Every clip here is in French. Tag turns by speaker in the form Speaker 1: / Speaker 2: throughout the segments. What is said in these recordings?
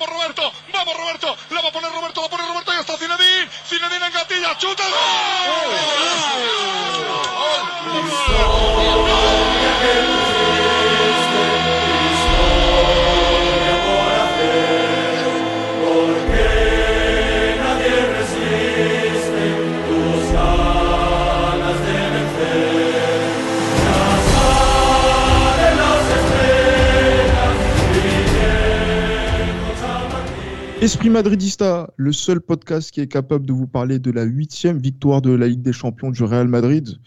Speaker 1: Vamos Roberto,
Speaker 2: Esprit Madridista, le seul podcast qui est capable de vous parler de la huitième victoire de la Ligue des Champions du Real Madrid.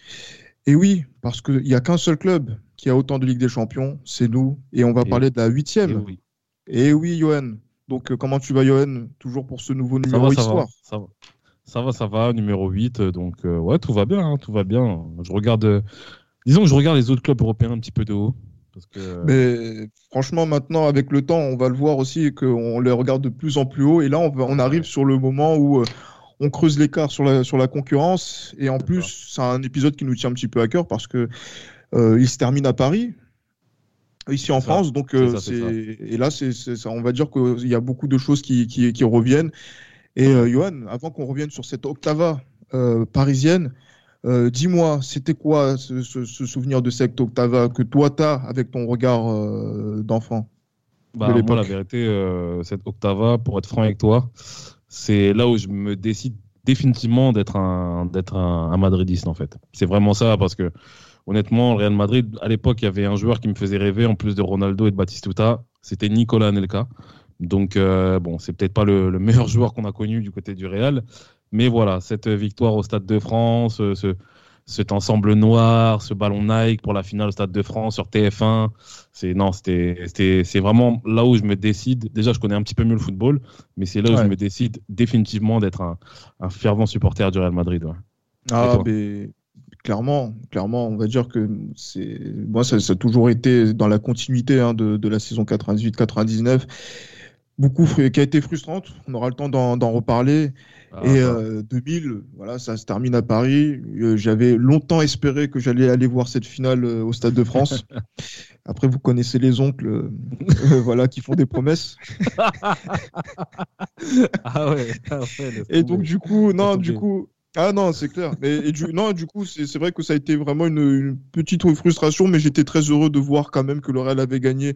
Speaker 2: Et oui, parce qu'il n'y a qu'un seul club qui a autant de Ligue des Champions, c'est nous. Et on va
Speaker 3: Et
Speaker 2: parler de la huitième.
Speaker 3: Et oui.
Speaker 2: Et oui, Johan. Donc, euh, comment tu vas, Johan? Toujours pour ce nouveau numéro
Speaker 3: ça va,
Speaker 2: histoire.
Speaker 3: ça va. Ça va, ça va, numéro 8. euh, Donc, euh, ouais, tout va bien, hein, tout va bien. Je regarde, euh, disons que je regarde les autres clubs européens un petit peu de haut. Parce que,
Speaker 2: Mais franchement, maintenant, avec le temps, on va le voir aussi qu'on les regarde de plus en plus haut. Et là, on, va- on arrive sur le moment où euh, on creuse l'écart sur la, sur la concurrence. Et en plus, c'est un épisode qui nous tient un petit peu à cœur parce que euh, il se termine à Paris, ici en
Speaker 3: ça.
Speaker 2: France. Donc, euh,
Speaker 3: ça,
Speaker 2: et là, c'est, on va dire qu'il y a beaucoup de choses qui, qui, qui reviennent. Et euh, Johan, avant qu'on revienne sur cette octava euh, parisienne, euh, dis-moi, c'était quoi ce, ce- ce souvenir de cette octava que toi t'as avec ton regard euh, d'enfant
Speaker 3: bah,
Speaker 2: de
Speaker 3: moi, la vérité, euh, cette Octava, pour être franc avec toi, c'est là où je me décide définitivement d'être un, d'être un, un Madridiste, en fait. C'est vraiment ça, parce que, honnêtement, le Real Madrid, à l'époque, il y avait un joueur qui me faisait rêver, en plus de Ronaldo et de Batistuta, c'était Nicolas Anelka. Donc, euh, bon, c'est peut-être pas le, le meilleur joueur qu'on a connu du côté du Real, mais voilà, cette victoire au Stade de France, euh, ce, cet ensemble noir, ce ballon Nike pour la finale au Stade de France sur TF1, c'est non, c'était, c'est vraiment là où je me décide. Déjà, je connais un petit peu mieux le football, mais c'est là où je me décide définitivement d'être un, un fervent supporter du Real Madrid. ouais.
Speaker 2: Ah, mais clairement, clairement, on va dire que c'est moi, ça, ça a toujours été dans la continuité hein, de, de la saison 98-99. Beaucoup qui a été frustrante. On aura le temps d'en reparler.
Speaker 3: Ah,
Speaker 2: Et
Speaker 3: bah,
Speaker 2: euh, 2000, voilà, ça se termine à Paris. Euh, J'avais longtemps espéré que j'allais aller voir cette finale euh, au Stade de France. Après, vous connaissez les oncles, voilà, qui font des promesses.
Speaker 3: ah ouais, ah ouais, laisse
Speaker 2: Et donc du coup, non, du coup, ah non, c'est clair. Mais et du, non, du coup, c'est c'est vrai que ça a été vraiment une, une petite frustration, mais j'étais très heureux de voir quand même que le Real avait gagné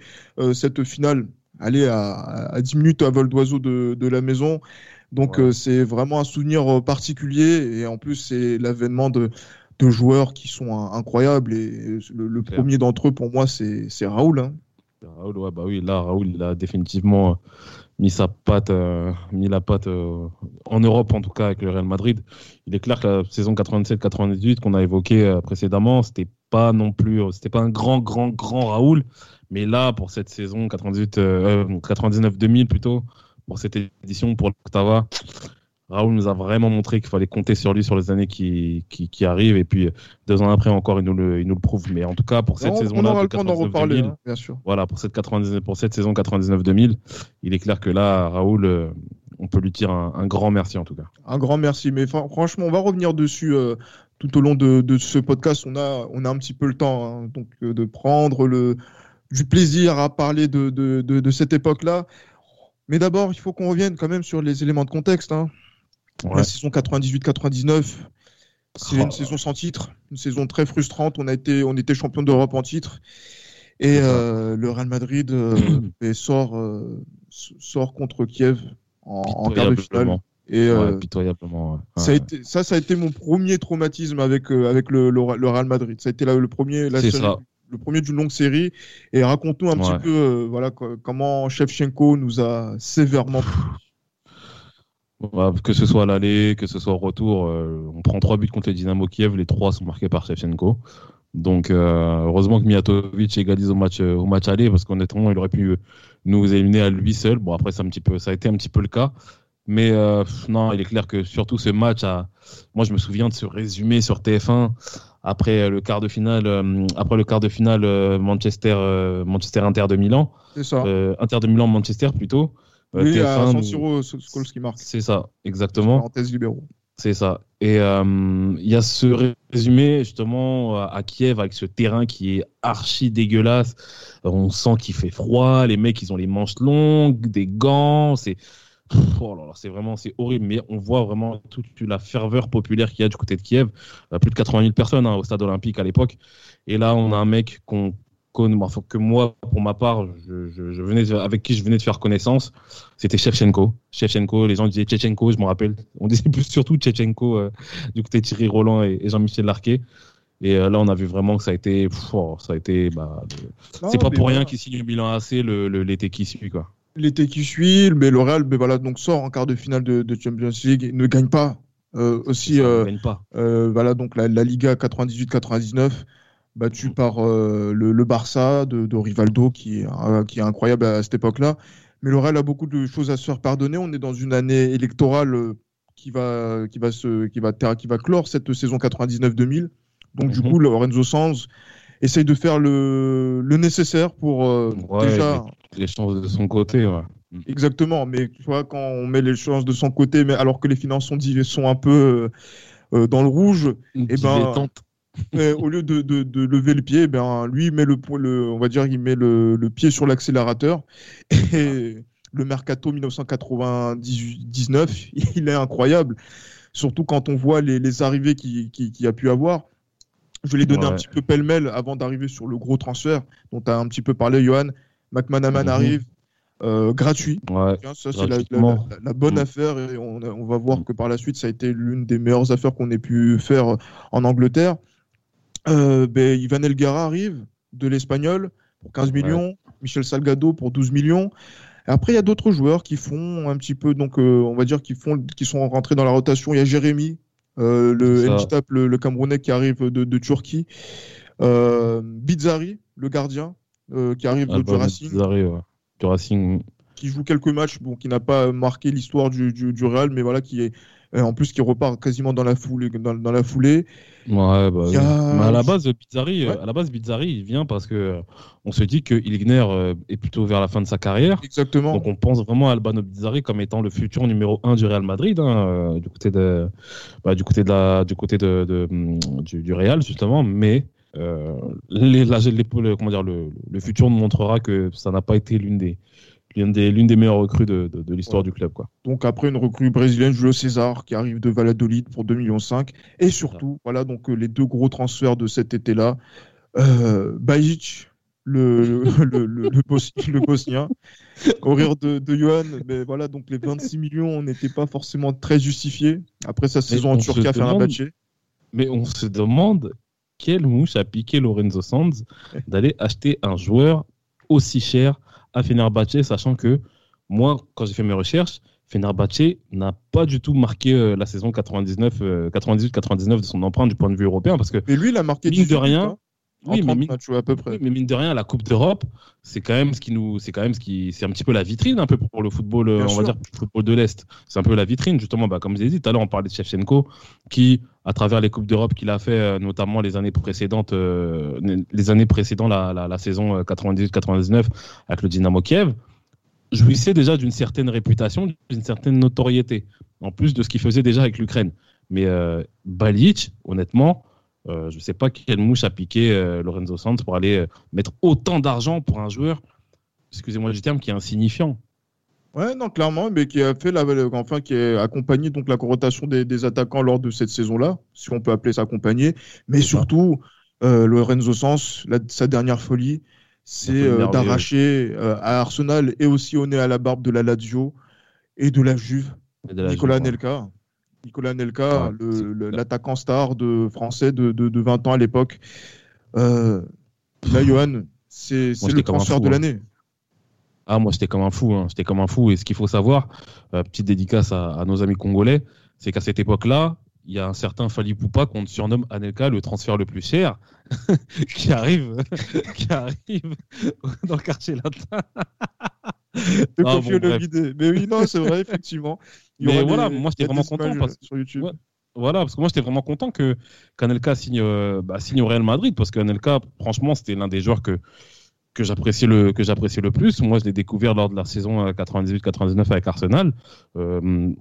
Speaker 2: cette finale. Aller à, à 10 minutes à vol d'oiseau de, de la maison. Donc
Speaker 3: Ouais.
Speaker 2: euh, c'est vraiment un souvenir euh, particulier et en plus c'est l'avènement de, de joueurs qui sont hein, incroyables et le, le premier d'entre eux pour moi c'est Raoul. hein.
Speaker 3: Raoul, ouais, bah oui, là, Raoul, il a définitivement euh, mis sa patte, euh, mis la patte euh, en Europe, en tout cas, avec le Real Madrid. Il est clair que la saison 87-98 qu'on a évoquée euh, précédemment, c'était pas non plus, euh, c'était pas un grand, grand, grand Raoul. Mais là, pour cette saison 98, euh, euh, 99-2000 plutôt, pour cette édition, pour l'Octava, Raoul nous a vraiment montré qu'il fallait compter sur lui sur les années qui, qui, qui arrivent. Et puis, deux ans après encore, il nous le, il nous le prouve. Mais en tout cas, pour cette
Speaker 2: on, on
Speaker 3: saison-là, 99-2000,
Speaker 2: hein, bien sûr.
Speaker 3: voilà, pour cette, 99 pour cette saison 99-2000, il est clair que là, Raoul, euh, on peut lui dire un, un grand merci en tout cas.
Speaker 2: Un grand merci. Mais fran- franchement, on va revenir dessus euh, tout au long de, de ce podcast. On a, on a un petit peu le temps hein, donc, euh, de prendre le, du plaisir à parler de, de, de, de cette époque-là. Mais d'abord, il faut qu'on revienne quand même sur les éléments de contexte. hein. La saison 98-99, c'est
Speaker 3: Oh.
Speaker 2: une saison sans titre, une saison très frustrante. On, a été, on était champion d'Europe en titre. Et euh, le Real Madrid euh, et sort, euh, sort contre Kiev en, en quart de finale. Et euh,
Speaker 3: Ouais, pitoyablement. ouais.
Speaker 2: ça, a été, ça, ça a été mon premier traumatisme avec, euh, avec le, le, le Real Madrid. Ça a été la- le premier, la
Speaker 3: ça.
Speaker 2: Le premier d'une longue série. Et raconte-nous un
Speaker 3: Ouais.
Speaker 2: petit peu euh, voilà, co- comment Shevchenko nous a sévèrement.
Speaker 3: Ouais, que ce soit à l'aller, que ce soit au retour, euh, on prend trois buts contre les Dynamo Kiev, les trois sont marqués par Shevchenko. Donc euh, heureusement que Mijatovic égalise au match, au match aller, parce qu'honnêtement, il aurait pu nous éliminer à lui seul. Bon, après, c'est un petit peu, ça a été un petit peu le cas. Mais euh, non, il est clair que surtout ce match, a... moi je me souviens de ce résumé sur TF1 après le quart de finale, euh, après le quart de finale euh, Manchester, euh, Manchester Inter de Milan,
Speaker 2: C'est ça.
Speaker 3: Inter de Milan Manchester plutôt.
Speaker 2: Oui, à
Speaker 3: TF1
Speaker 2: San
Speaker 3: nous-
Speaker 2: Siro, Scholes qui marque.
Speaker 3: C'est ça, exactement.
Speaker 2: Parenthèse libéraux.
Speaker 3: C'est ça. Et euh, il y a ce résumé justement à Kiev avec ce terrain qui est archi dégueulasse. On sent qu'il fait froid, les mecs ils ont les manches longues, des gants, c'est oh c'est vraiment c'est horrible. Mais on voit vraiment toute la ferveur populaire qu'il y a du côté de Kiev. Euh, plus de 80 000 personnes hein, au stade olympique à l'époque. Et là on a un mec qu'on que moi, pour ma part, je, venais avec qui je venais de faire connaissance, c'était Shevchenko. Shevchenko, les gens disaient Tchéchenko, je me rappelle. On disait plus surtout Tchéchenko euh, du côté de Thierry Roland et, Jean-Michel Larquet. Et euh, là, on a vu vraiment que ça a été, oh, ça a été, bah, c'est pas pour rien qu'il signe le Milan AC l'été qui suit, quoi.
Speaker 2: L'été qui suit, mais le Real, mais voilà, donc sort en quart de finale de, Champions League, ne gagne pas. Euh, aussi, gagne pas. voilà, donc la, la Liga 98-99 battu par euh, le, Barça de, Rivaldo, qui est, euh, qui est incroyable à cette époque-là. Mais le Real a beaucoup de choses à se faire pardonner. On est dans une année électorale euh, qui va, qui va, se, qui va, qui va clore cette saison 99-2000. Donc, du mhm. coup, Lorenzo Sanz essaye de faire le, le nécessaire pour déjà.
Speaker 3: Les chances de son côté, ouais.
Speaker 2: Exactement, mais tu vois, quand on met les chances de son côté, mais alors que les finances sont, sont un peu dans le rouge, et eh ben, au lieu de, de, lever le pied, ben, lui, met le, le, on va dire, il met le, le pied sur l'accélérateur. Et le mercato 1999, il est incroyable. Surtout quand on voit les, les arrivées qu'il qui, qui a pu avoir. Je vais les donner un petit peu pêle-mêle avant d'arriver sur le gros transfert dont tu as un petit peu parlé, Johan. McManaman mhm. arrive, euh, gratuit. ça, c'est la, la, bonne mm. affaire et on, on, va voir que par la suite, ça a été l'une des meilleures affaires qu'on ait pu faire en Angleterre. Euh, ben, Ivan Elgara arrive de l'Espagnol pour 15 millions, Michel Salgado pour 12 millions. après, il y a d'autres joueurs qui font un petit peu, donc euh, on va dire, qui, font, qui sont rentrés dans la rotation. Il y a Jérémy, euh, le, le, Camerounais qui arrive de, Turquie. Bizarri, le gardien, qui arrive de, du Racing.
Speaker 3: du Racing.
Speaker 2: Qui joue quelques matchs, bon, qui n'a pas marqué l'histoire du, du, du, Real, mais voilà, qui est, en plus qui repart quasiment dans la foulée. Dans, la foulée.
Speaker 3: Ouais, bah, Mais à la base, Bizzari, à la base, Bizzari, il vient parce que on se dit que Ilgner euh, est plutôt vers la fin de sa carrière.
Speaker 2: Exactement.
Speaker 3: Donc on pense vraiment à Albano Bizzari comme étant le futur numéro 1 du Real Madrid, hein, euh, du côté de, bah, du côté de la, du côté de, du, Real justement, mais euh, les, comment dire, le, le futur nous montrera que ça n'a pas été l'une des l'une des, des meilleures recrues de, de, l'histoire du club. Quoi.
Speaker 2: Donc après une recrue brésilienne, Julio César, qui arrive de Valladolid pour 2,5 millions. Et surtout, voilà, donc euh, les deux gros transferts de cet été-là. Euh, Bajic, le, le, le, le, Bosnien, au rire de, de Johan, mais voilà, donc les 26 millions n'étaient pas forcément très justifiés. Après sa saison en Turquie à Fenerbahçe.
Speaker 3: Mais on se demande quelle mouche a piqué Lorenzo Sanz d'aller acheter un joueur aussi cher à Fenerbahce, sachant que moi, quand j'ai fait mes recherches, Fenerbahce n'a pas du tout marqué euh, la saison 99, 98-99 euh, de son empreinte du point de vue européen, parce que.
Speaker 2: Mais lui, il a marqué
Speaker 3: mine de rien. Oui, mais, mine,
Speaker 2: à peu près.
Speaker 3: mais mine de rien, la Coupe d'Europe, c'est quand même ce qui nous, c'est quand même ce qui, c'est un petit peu la vitrine un peu pour le football, euh, on va dire le football de l'est. C'est un peu la vitrine justement. Bah, comme je l'ai dit tout à l'heure, on parlait de Shevchenko, qui, à travers les coupes d'Europe qu'il a fait, notamment les années précédentes, les années précédentes la, la, la saison 98-99 avec le Dynamo Kiev, jouissait déjà d'une certaine réputation, d'une certaine notoriété, en plus de ce qu'il faisait déjà avec l'Ukraine. Mais euh, Balic, honnêtement, euh, je ne sais pas quelle mouche a piqué euh, Lorenzo Sanz pour aller mettre autant d'argent pour un joueur, excusez-moi du terme, qui est insignifiant.
Speaker 2: Ouais, non, clairement, mais qui a fait la, enfin, qui a accompagné donc la rotation des, attaquants lors de cette saison-là, si on peut appeler ça accompagner. Mais surtout, Lorenzo Sanz, sa dernière folie, c'est euh, d'arracher euh, à Arsenal et aussi au nez à la barbe de la Lazio et de la Juve. Nicolas Nelka. Nicolas Nelka, l'attaquant star de, français de, de, 20 ans à l'époque. Euh, là, Johan, c'est le transfert de hein. l'année.
Speaker 3: Ah, moi, j'étais comme un fou. Hein. J'étais comme un fou. Et ce qu'il faut savoir, petite dédicace à, à, nos amis congolais, c'est qu'à cette époque-là, il y a un certain Fali Poupa qu'on surnomme Anelka le transfert le plus cher, qui arrive, qui arrive dans le quartier latin.
Speaker 2: Ah, le Mais oui, non, c'est vrai, effectivement.
Speaker 3: Mais voilà, moi j'étais vraiment content parce... sur YouTube. voilà, parce que moi j'étais vraiment content que qu'Anelka signe, euh, bah, signe au Real Madrid parce qu'Anelka, franchement, c'était l'un des joueurs que que j'appréciais le que j'appréciais le plus. Moi, je l'ai découvert lors de la saison 98-99 euh, avec Arsenal. Euh,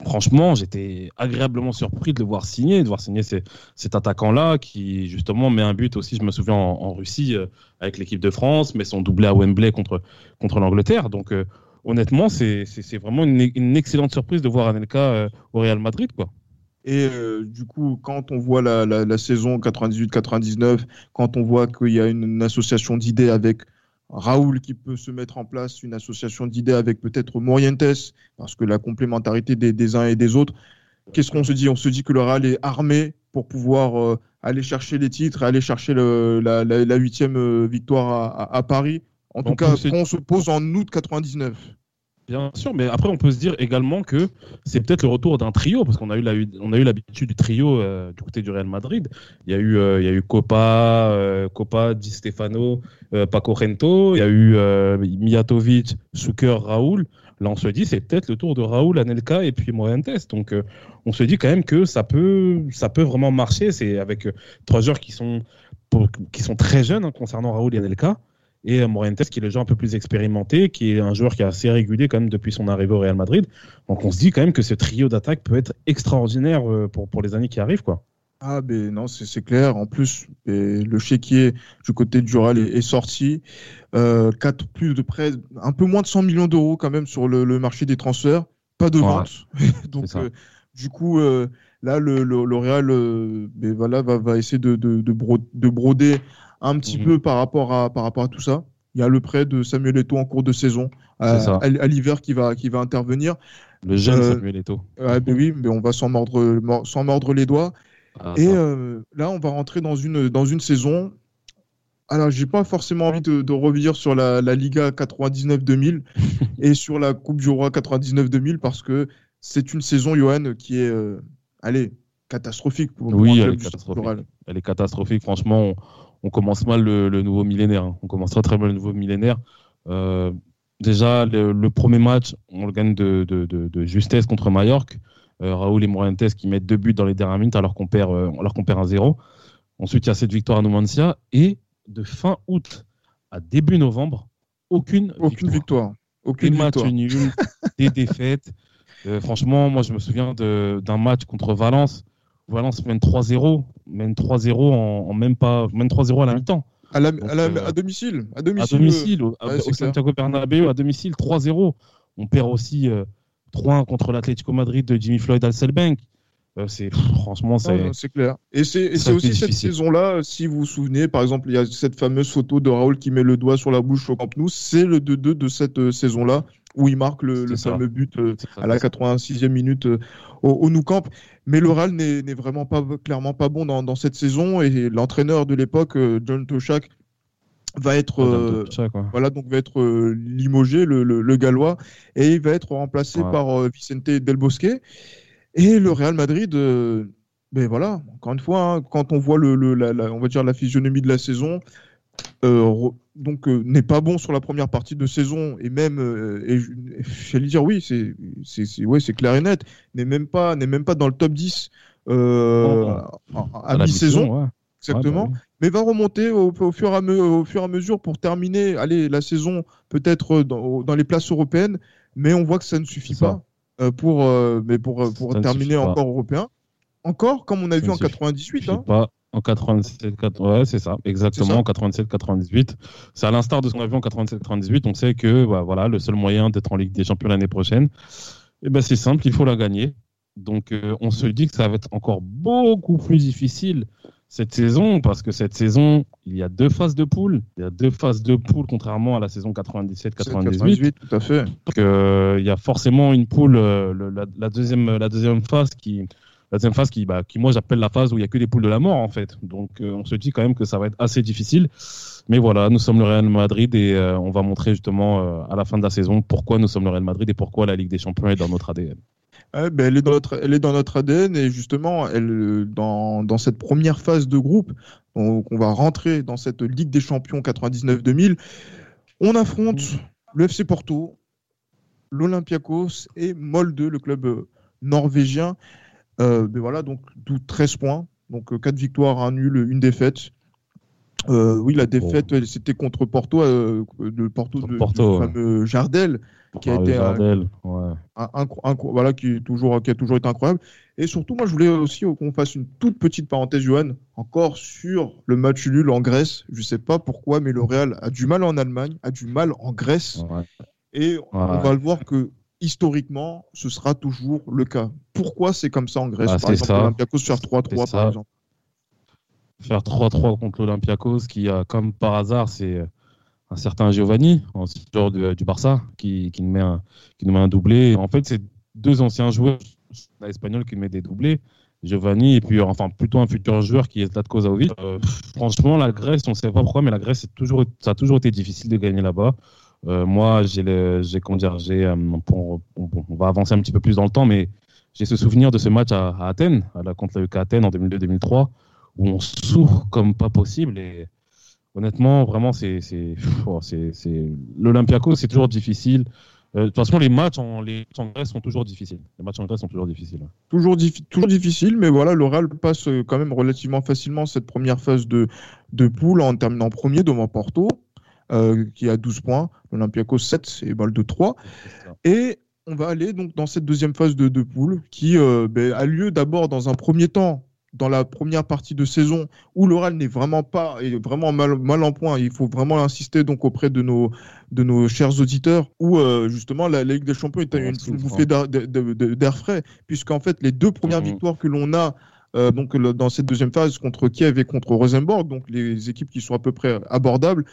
Speaker 3: franchement, j'étais agréablement surpris de le voir signer, de voir signer cet attaquant-là qui, justement, met un but aussi, je me souviens, en, Russie euh, avec l'équipe de France, mais son doublé à Wembley contre, contre l'Angleterre. Donc, euh, honnêtement, c'est vraiment une, excellente surprise de voir Anelka euh, au Real Madrid. Quoi.
Speaker 2: Et du coup, quand on voit la, la saison 98-99, quand on voit qu'il y a une association d'idées avec Raoul qui peut se mettre en place une association d'idées avec peut-être Morientes, parce que la complémentarité des, uns et des autres. Qu'est-ce qu'on se dit? On se dit que le Real est armé pour pouvoir euh, aller chercher les titres, aller chercher la huitième euh, victoire à, Paris. En tout cas, on se pose en août 99.
Speaker 3: Bien sûr, mais après on peut se dire également que c'est peut-être le retour d'un trio parce qu'on a eu on a eu l'habitude du trio euh, du côté du Real Madrid. Il y a eu euh, il y a eu Copa, euh, Copa, Di Stefano, Paco Rento, il y a eu Mijatovic, Suker, Raoul. Là on se dit c'est peut-être le tour de Raoul, Anelka et puis Moentes. Donc on se dit quand même que ça peut ça peut vraiment marcher. C'est avec trois joueurs qui sont qui sont très jeunes hein, concernant Raoul et Anelka et Morientes qui est le joueur un peu plus expérimenté, qui est un joueur qui est assez régulier quand même depuis son arrivée au Real Madrid. Donc on se dit quand même que ce trio d'attaque peut être extraordinaire euh, pour, pour les années qui arrivent. quoi.
Speaker 2: Ah ben non, c'est clair. En plus, le chéquier du côté du Real est, sorti. Euh, 4, plus de près, un peu moins de 100 millions d'euros quand même sur le, marché des transferts. Pas de vente. Donc euh, du coup, euh, là, le, le, Real ben, voilà, va, va essayer de, de, de broder un petit mhm. peu par rapport, à, par rapport à tout ça. Il y a le prêt de Samuel Eto'o en cours de saison à, à, l'hiver qui va, qui va intervenir.
Speaker 3: Le jeune euh, Samuel Eto'o.
Speaker 2: Ben oui, mais on va s'en mordre, mordre les doigts. Ah, et euh, là, on va rentrer dans une, dans une saison. Alors, j'ai pas forcément envie de, de revenir sur la, la Liga 99-2000 et sur la Coupe du Roi 99-2000 parce que c'est une saison, Johan, qui est, euh, allez, catastrophique
Speaker 3: pour, oui, elle, est catastrophique. elle est catastrophique. Franchement, on commence mal le, nouveau millénaire. Hein. On commence très, très mal le nouveau millénaire. Euh, déjà, le, premier match, on le gagne de, justesse contre Mallorca. Euh, Raoul et Morientes qui mettent deux buts dans les dernières minutes alors qu'on perd, euh, alors qu'on perd un zéro. Ensuite, il y a cette victoire à Numancia. Et de fin août à début novembre, aucune,
Speaker 2: aucune victoire. Aucune
Speaker 3: match nul, des défaites. franchement, moi, je me souviens d'un match contre Valence Valence mène 3-0, mène 3-0 en, même pas, mène 3-0 à la mi-temps.
Speaker 2: À, euh, à, domicile,
Speaker 3: à domicile, à domicile, au, Santiago Bernabéu, à domicile, 3-0. On perd aussi 3-1 euh, contre l'Atlético Madrid de Jimmy Floyd Alselbank. Euh, c'est franchement
Speaker 2: c'est clair. Et c'est aussi cette saison-là, si vous vous souvenez, par exemple, il y a cette fameuse photo de Raoul qui met le doigt sur la bouche au Camp Nou. C'est le 2-2 de cette saison-là où il marque le, fameux but à la 86e minute au, au Nou Camp. Mais le Real n'est vraiment pas clairement pas bon dans, cette saison. Et l'entraîneur de l'époque, euh, John Toshak, va être euh, voilà donc va être euh, limogé le, gallois. Et il va être remplacé par Vicente Del Bosque. Et le Real Madrid ben voilà encore une fois hein, quand on voit le, on va dire la physionomie de la saison donc n'est pas bon sur la première partie de saison et même et j'allais dire oui c'est c'est ouais c'est clair et net n'est même pas n'est même pas dans le top 10 à, mi-saison. exactement. Bah mais va remonter au, fur et à au fur et à mesure pour terminer allez la saison peut-être dans, dans, les places européennes mais on voit que ça ne suffit pas pour mais pour pour terminer encore européen. Encore comme on a vu en 98 hein.
Speaker 3: En 87, ouais, c'est ça, exactement, en 87-98. C'est à l'instar de ce qu'on a vu en 87-98. On sait que bah, voilà, le seul moyen d'être en Ligue des Champions l'année prochaine, eh ben, c'est simple, il faut la gagner. Donc euh, on se dit que ça va être encore beaucoup plus difficile cette saison, parce que cette saison, il y a deux phases de poule. Il y a deux phases de poule, contrairement à la saison 97-98.
Speaker 2: Tout à fait.
Speaker 3: Donc, euh, il y a forcément une poule, euh, la, deuxième, la deuxième phase qui, la deuxième phase qui, bah, qui moi j'appelle la phase où il n'y a que des poules de la mort en fait. Donc euh, on se dit quand même que ça va être assez difficile. Mais voilà, nous sommes le Real Madrid et euh, on va montrer justement euh, à la fin de la saison pourquoi nous sommes le Real Madrid et pourquoi la Ligue des Champions est dans notre ADN.
Speaker 2: ben, elle, est dans notre, elle est dans notre ADN et justement, elle, dans, dans cette première phase de groupe, on, on va rentrer dans cette Ligue des Champions 99-2000. On affronte le FC Porto, l'Olympiakos et Molde, le club norvégien. Euh, mais voilà, donc 13 points. Donc 4 euh, victoires, un nul, une défaite. Euh, oui, la défaite, c'était contre Porto, de Porto, de, fameux Jardel,
Speaker 3: qui a été, Jardel, ouais.
Speaker 2: voilà, qui, est toujours, qui a toujours été incroyable. Et surtout, moi, je voulais aussi qu'on fasse une toute petite parenthèse, Johan, encore sur le match nul en Grèce. Je ne sais pas pourquoi, mais le Real a du mal en Allemagne, a du mal en Grèce. Et on va le voir que historiquement, ce sera toujours le cas. Pourquoi c'est comme ça en Grèce
Speaker 3: bah,
Speaker 2: Par exemple, l'Olympiakos faire 3-3, par exemple.
Speaker 3: Faire 3-3 contre l'Olympiakos, qui, a, comme par hasard, c'est un certain Giovanni, ancien joueur du Barça, qui, qui, nous met un, qui nous met un doublé. En fait, c'est deux anciens joueurs espagnols qui nous mettent des doublés. Giovanni et puis enfin plutôt un futur joueur qui est Zlatko Zaovic. Euh, franchement, la Grèce, on ne sait pas pourquoi, mais la Grèce, toujours, ça a toujours été difficile de gagner là-bas. Euh, moi, j'ai, comment j'ai, euh, on, va avancer un petit peu plus dans le temps, mais j'ai ce souvenir de ce match à, Athènes, à la, contre la UK Athènes en 2002-2003, où on souffre comme pas possible et honnêtement, vraiment, c'est, c'est, oh, c'est, c'est... toujours difficile. Euh, de toute façon, les matchs en, Grèce sont toujours difficiles. Les matchs en Grèce sont toujours difficiles.
Speaker 2: Toujours, toujours difficile, mais voilà, le Real passe euh, quand même relativement facilement cette première phase de, de poule en terminant premier devant Porto, euh, qui a 12 points. L'Olympiakos 7 et Balle de 3. Et on va aller donc dans cette deuxième phase de, de poule qui ben, a lieu d'abord dans un premier temps dans la première partie de saison où l'oral n'est vraiment pas est vraiment mal, mal en point. Il faut vraiment insister donc auprès de nos de nos chers auditeurs où euh, justement la, Ligue des Champions est une, une bouffée d'air frais puisqu'en fait les deux premières mhm. victoires que l'on a euh, donc dans cette deuxième phase contre Kiev et contre Rosenborg, donc les équipes qui sont à peu près abordables,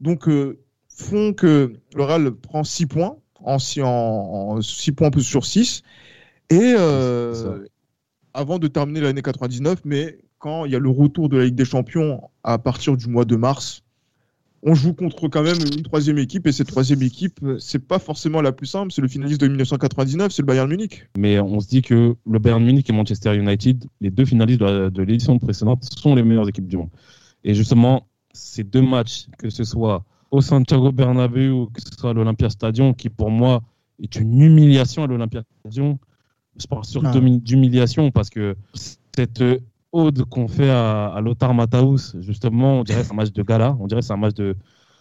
Speaker 2: donc euh, font que l'oral prend 6 points en 6 en, points sur 6 et, avant de terminer l'année 99, mais quand il y a le retour de la Ligue des Champions à partir du mois de mars, on joue contre quand même une troisième équipe et cette troisième équipe, c'est pas forcément la plus simple. C'est le finaliste de 1999, c'est le Bayern Munich.
Speaker 3: Mais on se dit que le Bayern Munich et Manchester United, les deux finalistes de l'édition précédente, sont les meilleures équipes du monde. Et justement, ces deux matchs, que ce soit au Santiago Bernabéu ou que ce soit à l'Olympia Stadium, qui pour moi est une humiliation à l'Olympia Stadium, je parle surtout ah. d'humiliation parce que cette ode qu'on fait à, Lothar Matthaus, justement, on dirait c'est un match de gala, on dirait c'est un match de.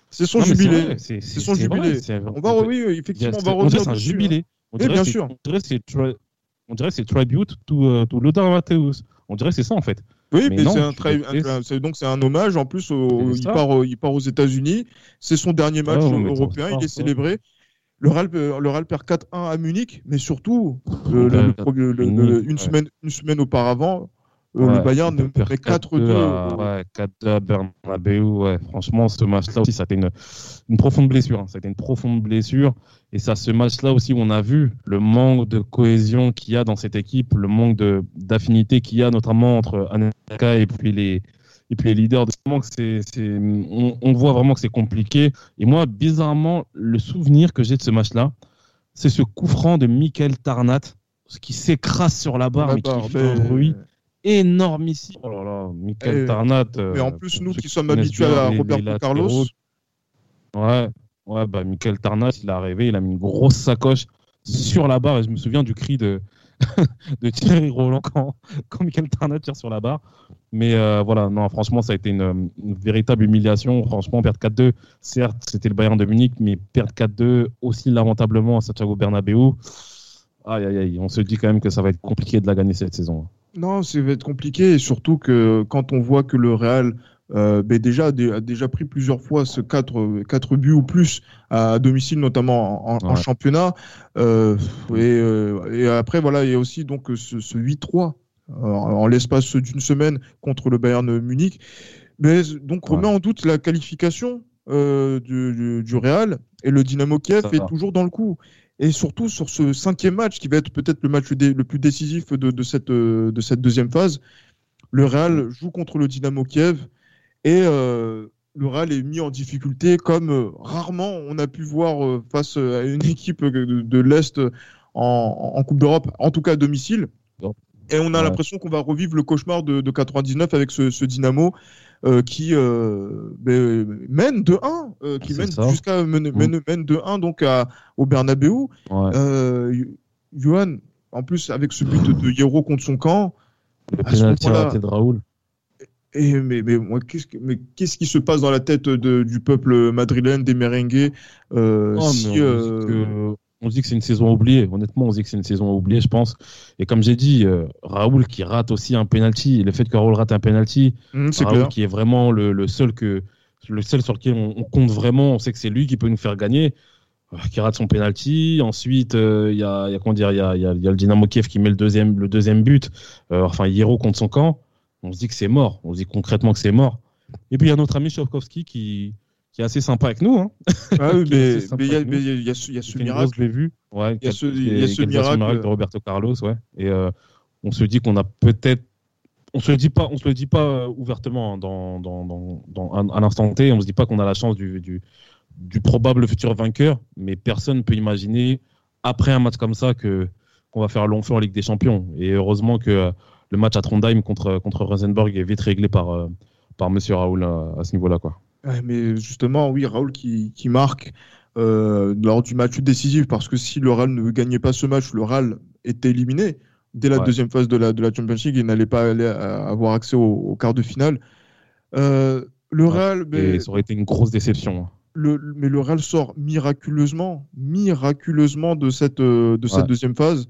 Speaker 2: C'est son jubilé. C'est son jubilé. on va, oui, effectivement, on va revenir.
Speaker 3: C'est un jubilé.
Speaker 2: On dirait, bien sûr.
Speaker 3: On dirait c'est tribute to, uh, to Lothar Matthaus. On dirait c'est ça en fait.
Speaker 2: Oui, mais, c'est un, donc c'est un hommage. En plus, il, part, il part aux États-Unis. C'est son dernier match européen. Il est célébré. Le Real, le Real perd 4-1 à Munich, mais surtout, une, semaine, une semaine auparavant, euh, le Bayern ne perd 4-2.
Speaker 3: Ouais, 4-2 à Bernabeu. Ouais. Franchement, ce match-là aussi, ça a été une, une profonde blessure. Hein. Ça a été une profonde blessure. Et ça, ce match-là aussi, on a vu le manque de cohésion qu'il y a dans cette équipe, le manque d'affinité qu'il y a notamment entre Anelka et puis les, et puis les leaders, c'est, on, voit vraiment que c'est compliqué. Et moi, bizarrement, le souvenir que j'ai de ce match-là, c'est ce coup franc de Michael Tarnat, qui s'écrase sur la barre, mais qui fait un bruit énorme ici. Oh là là, Michael eh, Tarnat.
Speaker 2: mais en plus, nous qui sommes habitués à Roberto Carlos.
Speaker 3: Ouais, ouais, bah, Michael Tarnat, il est arrivé, il a mis une grosse sacoche sur la barre. Et je me souviens du cri de, de Thierry Roland quand, quand Michael Tarnat tire sur la barre. Mais euh, voilà, non, franchement, ça a été une, véritable humiliation. Franchement, perdre 4-2, certes, c'était le Bayern de Munich, mais perdre 4-2 aussi lamentablement à Santiago Bernabéu, aïe, aïe, aïe, on se dit quand même que ça va être compliqué de la gagner cette saison.
Speaker 2: Non, ça va être compliqué, et surtout que quand on voit que le Real euh, ben déjà, a déjà pris plusieurs fois ce 4, 4 buts ou plus à domicile, notamment en, championnat. Euh, et, après, voilà, il y a aussi donc ce, ce 8-3 en l'espace d'une semaine contre le Bayern Munich. Mais donc remet en doute la qualification euh, du, du, Real et le Dynamo Kiev est toujours dans le coup. Et surtout sur ce cinquième match qui va être peut-être le match le plus décisif de, cette, de cette deuxième phase, le Real joue contre le Dynamo Kiev et euh, le Real est mis en difficulté comme euh, rarement on a pu voir face à une équipe de, l'Est en, en, Coupe d'Europe, en tout cas à domicile. Et on a l'impression qu'on va revivre le cauchemar de, de 99 avec ce, ce Dynamo euh, qui euh, ben, mène de 1, euh, qui mène jusqu'à mène, mène, mène, de 1 donc à, au Bernabeu. Ouais. Euh, Johan, en plus avec ce but de Hierro contre son camp,
Speaker 3: le penalty raté de Raoul.
Speaker 2: Et mais, mais, moi, qu'est-ce, mais qu'est-ce qui se passe dans la tête de, du peuple madrilène, des merengues
Speaker 3: euh, oh, si, euh... on dit que c'est une saison oubliée. Honnêtement, on dit que c'est une saison oubliée, je pense. Et comme j'ai dit, euh, Raoul qui rate aussi un penalty, le fait que Raoul rate un penalty,
Speaker 2: Mmh,
Speaker 3: Raoul
Speaker 2: clair.
Speaker 3: qui est vraiment le, le seul que le seul sur lequel on, on compte vraiment, on sait que c'est lui qui peut nous faire gagner. euh, Qui rate son penalty. Ensuite, euh, il y, a, y a comment dire, il y a, y a- y a le Dynamo Kiev qui met le deuxième, le deuxième but. Euh, enfin, Hiro contre son camp. On se dit que c'est mort. On se dit concrètement que c'est mort. Et puis il y a notre ami Shovkovski qui, qui est assez sympa avec nous. Hein.
Speaker 2: Ah oui, mais il y a- y y ce il y a
Speaker 3: Qui
Speaker 2: ce
Speaker 3: fait une grosse
Speaker 2: miracle.
Speaker 3: bévue. Ouais,
Speaker 2: Il y a ce-
Speaker 3: qui
Speaker 2: il y a
Speaker 3: est-
Speaker 2: ce
Speaker 3: qui est le
Speaker 2: miracle.
Speaker 3: de Roberto Carlos, ouais. Et euh, on se dit qu'on a peut-être, on se le dit pas, on se le dit pas euh, ouvertement hein, dans, dans, dans, dans- à, l'instant T. On se dit pas qu'on a la chance du, du, du probable futur vainqueur, mais personne ne peut imaginer après un match comme ça que qu'on va faire long feu en Ligue des Champions. Et heureusement que euh, le match à Trondheim contre contre Rosenborg est vite réglé par par Monsieur Raoul à, à ce niveau-là, quoi.
Speaker 2: Ouais, mais justement, oui, Raoul qui, qui marque euh, lors du match décisif, parce que si le Real ne gagnait pas ce match, le Real était éliminé dès la
Speaker 3: Ouais.
Speaker 2: deuxième phase de la, de la Champions League et n'allait pas aller à- avoir accès au, au quart de finale. Euh, le
Speaker 3: Ouais.
Speaker 2: Mais,
Speaker 3: Et ça aurait été une grosse déception. hein.
Speaker 2: le, mais le Real sort miraculeusement, miraculeusement de cette, euh, de cette deuxième phase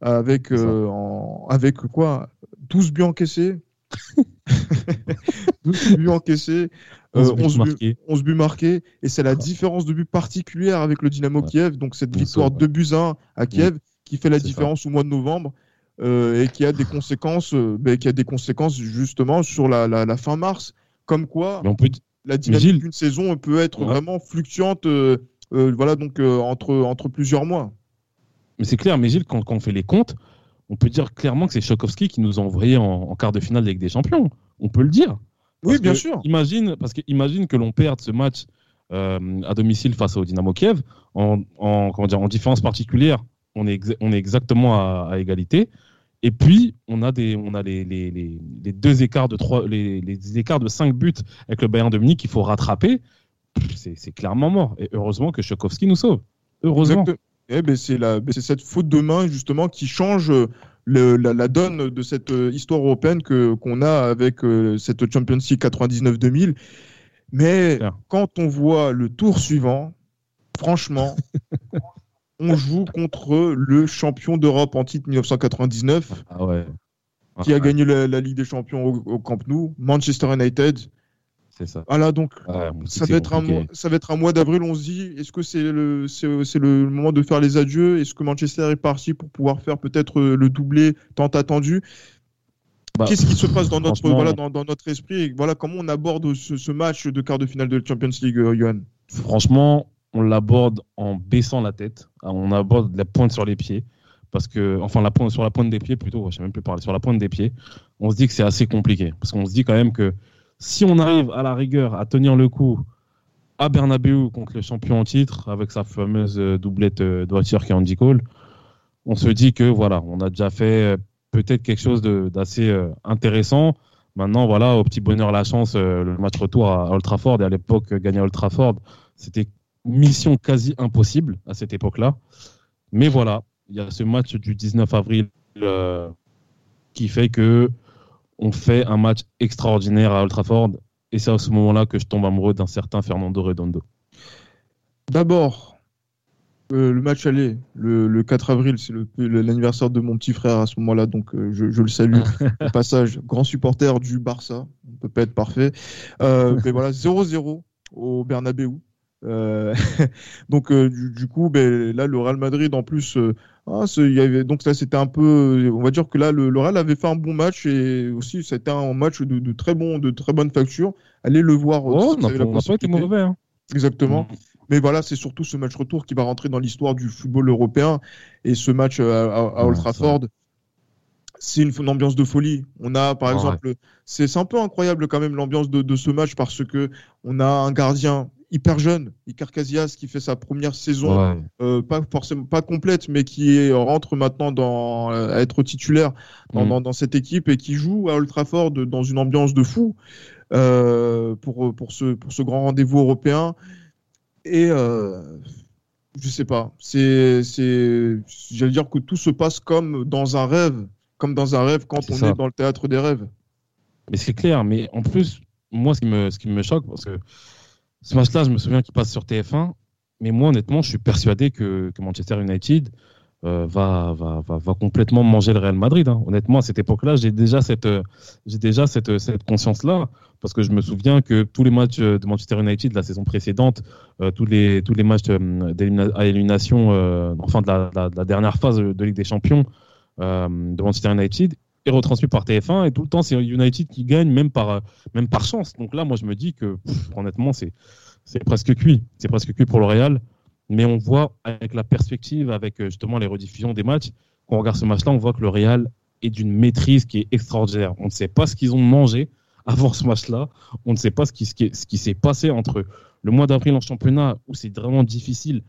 Speaker 2: avec, euh, en- avec quoi? 12 buts encaissés 12 buts encaissés, euh,
Speaker 3: 11 buts
Speaker 2: 11 buts,
Speaker 3: marqués.
Speaker 2: 11 buts marqués, et c'est la différence de but particulière avec le Dynamo
Speaker 3: Ouais.
Speaker 2: Kiev, donc cette victoire
Speaker 3: ouais.
Speaker 2: 2 buts à 1 à Kiev qui fait la
Speaker 3: ça.
Speaker 2: différence au mois de novembre euh, et qui a des conséquences, euh, ben, qui a des conséquences justement sur la, la- la fin mars, comme quoi
Speaker 3: Mais on peut,
Speaker 2: la dynamique d'une saison peut être
Speaker 3: Ouais.
Speaker 2: vraiment fluctuante, euh, euh, voilà donc euh, entre entre plusieurs mois.
Speaker 3: Mais c'est clair, mais Gilles, quand, quand on fait les comptes, on peut dire clairement que c'est Chokovski qui nous a envoyé en, en quart de finale de Ligue des Champions. On peut le dire.
Speaker 2: Oui, bien
Speaker 3: que
Speaker 2: sûr.
Speaker 3: Imagine, parce que imagine que l'on perde ce match euh, à domicile face au Dynamo Kiev en, en, comment dire, en différence particulière. On est, exa- on est exactement à, à égalité. Et puis, on a, des, on a les, les, les, les deux écarts de trois, les, les écarts de 5 buts avec le Bayern de Munich qu'il faut rattraper. C'est clairement mort. Et heureusement que Chokovski nous sauve. Heureusement.
Speaker 2: Eh ben, c'est ben, c'est cette faute de main justement qui change euh, le- la, la donne de cette euh, histoire européenne que qu'on a avec euh, cette Champions League 99-2000. Mais quand on voit le tour suivant, franchement, on joue contre le champion d'Europe en titre 1999
Speaker 3: Ah ouais.
Speaker 2: qui a
Speaker 3: Ouais,
Speaker 2: gagné la, la Ligue des Champions au, au Camp Nou, Manchester United.
Speaker 3: C'est ça.
Speaker 2: Voilà donc
Speaker 3: Ouais, bon,
Speaker 2: ça va, être un mois, ça va être un mois d'avril, on se dit, est-ce que c'est le, c'est, c'est le moment de faire les adieux? Est-ce que Manchester est parti pour pouvoir faire peut-être euh, le doublé tant attendu?
Speaker 3: Bah,
Speaker 2: Qu'est-ce qui se passe dans notre, voilà, dans, dans notre esprit? Et voilà, Comment on aborde ce, ce match de quart de finale de Champions League, euh, Johan?
Speaker 3: Franchement, on l'aborde en baissant la tête. On aborde la pointe sur les pieds. Parce que, enfin, la pointe, sur la pointe des pieds plutôt, je sais même plus parler, sur la pointe des pieds, on se dit que c'est assez compliqué. Parce qu'on se dit quand même que si on arrive à la rigueur à tenir le coup à Bernabeu contre le champion en titre, avec sa fameuse euh, doublette euh, qui est Andy Cole, on se dit que voilà, on a déjà fait euh, peut-être quelque chose d'assez intéressant. Maintenant, voilà, au petit bonheur la chance, le match retour à Old Trafford, et à l'époque, gagner à Old Trafford, c'était mission quasi impossible à cette époque-là. Mais voilà, il y a ce match du 19 avril qui fait que on fait un match extraordinaire à Old Trafford. Et c'est à ce moment-là que je tombe amoureux d'un certain Fernando Redondo.
Speaker 2: D'abord, euh, le match aller, le, le 4 avril, c'est l'anniversaire de mon petit frère à ce moment-là, donc euh, je, je le salue au passage. Grand supporter du Barça, on ne peut pas être parfait. Euh, mais voilà, 0-0 au Bernabeu. Euh, donc euh, du, du coup, ben, là, le Real Madrid, en plus, euh, ah, y avait, donc là, c'était un peu, on va dire que là, le, le Real avait fait un bon match et aussi, c'était un match de, de très bon, de très bonne facture. Allez le voir.
Speaker 3: Oh, on n'a pas été mauvais. hein.
Speaker 2: Exactement. Mais voilà, c'est surtout ce match retour qui va rentrer dans l'histoire du football européen. Et ce match à, à- à Old
Speaker 3: Ouais,
Speaker 2: Trafford, c'est une, une ambiance de folie. On a, par
Speaker 3: Ouais.
Speaker 2: exemple, c'est c'est un peu incroyable quand même l'ambiance de, de ce match parce que on a un gardien hyper jeune, Iker Casillas, qui fait sa première saison,
Speaker 3: Ouais.
Speaker 2: euh, pas forcément pas complète, mais qui est- rentre maintenant dans, euh, à être titulaire dans,
Speaker 3: Mm.
Speaker 2: dans, dans cette équipe et qui joue à Old Trafford dans une ambiance de fou euh, pour, pour, ce, pour ce grand rendez-vous européen. Et euh, je sais pas, c'est, c'est, j'allais dire que tout se passe comme dans un rêve, comme dans un rêve quand
Speaker 3: C'est
Speaker 2: on
Speaker 3: ça.
Speaker 2: est dans le théâtre des rêves.
Speaker 3: Mais c'est clair. Mais en plus, moi, ce qui me, ce qui me choque, parce que ce match-là, je me souviens qu'il passe sur TF1. mais moi, honnêtement, je suis persuadé que, Manchester United euh, va, va, complètement manger le Real Madrid. Hein. Honnêtement, à cette époque-là, j'ai déjà cette, euh, déjà cette, conscience-là, parce que je me souviens que tous les matchs de Manchester United la saison précédente, euh, tous les matchs à élimination, enfin de la, dernière phase de Ligue des Champions de Manchester United, est retransmis par TF1 et tout le temps c'est United qui gagne même par même par chance. Donc là, moi, je me dis que honnêtement, c'est c'est presque cuit. C'est presque cuit pour le Real. Mais on voit avec la perspective, avec euh, justement les rediffusions des matchs, quand on regarde ce match-là, on voit que le Real est d'une maîtrise qui est extraordinaire. On ne sait pas ce qu'ils ont mangé avant ce match-là. On ne sait pas ce qui, ce qui, s'est passé entre le mois d'avril en championnat, où c'est vraiment difficile,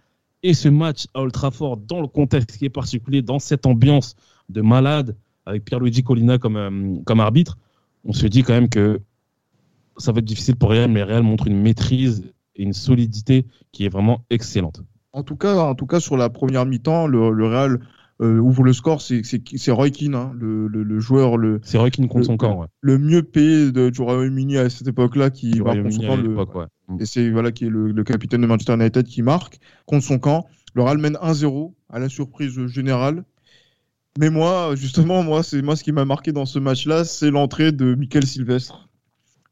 Speaker 3: et ce match à Old Trafford, dans le contexte qui est particulier, dans cette ambiance de malade, avec Pierluigi Colina comme, euh, comme arbitre. On se dit quand même que ça va être difficile pour Real, mais Real montre une maîtrise et une solidité qui est vraiment excellente.
Speaker 2: En tout cas, en tout cas sur la première mi-temps, le, Real euh, ouvre le score, c'est Roy Keane, hein, le, le, joueur. Le,
Speaker 3: c'est Roy Keane contre son camp. Ouais.
Speaker 2: Le mieux payé de, du Royaume-Uni à cette époque-là, qui va contre son camp. Le, Et c'est voilà, qui est le, capitaine de Manchester United qui marque contre son camp. Le Real mène 1-0 à la surprise générale. Mais moi, justement, moi, c'est moi ce qui m'a marqué dans ce match-là, c'est l'entrée de Michael Sylvestre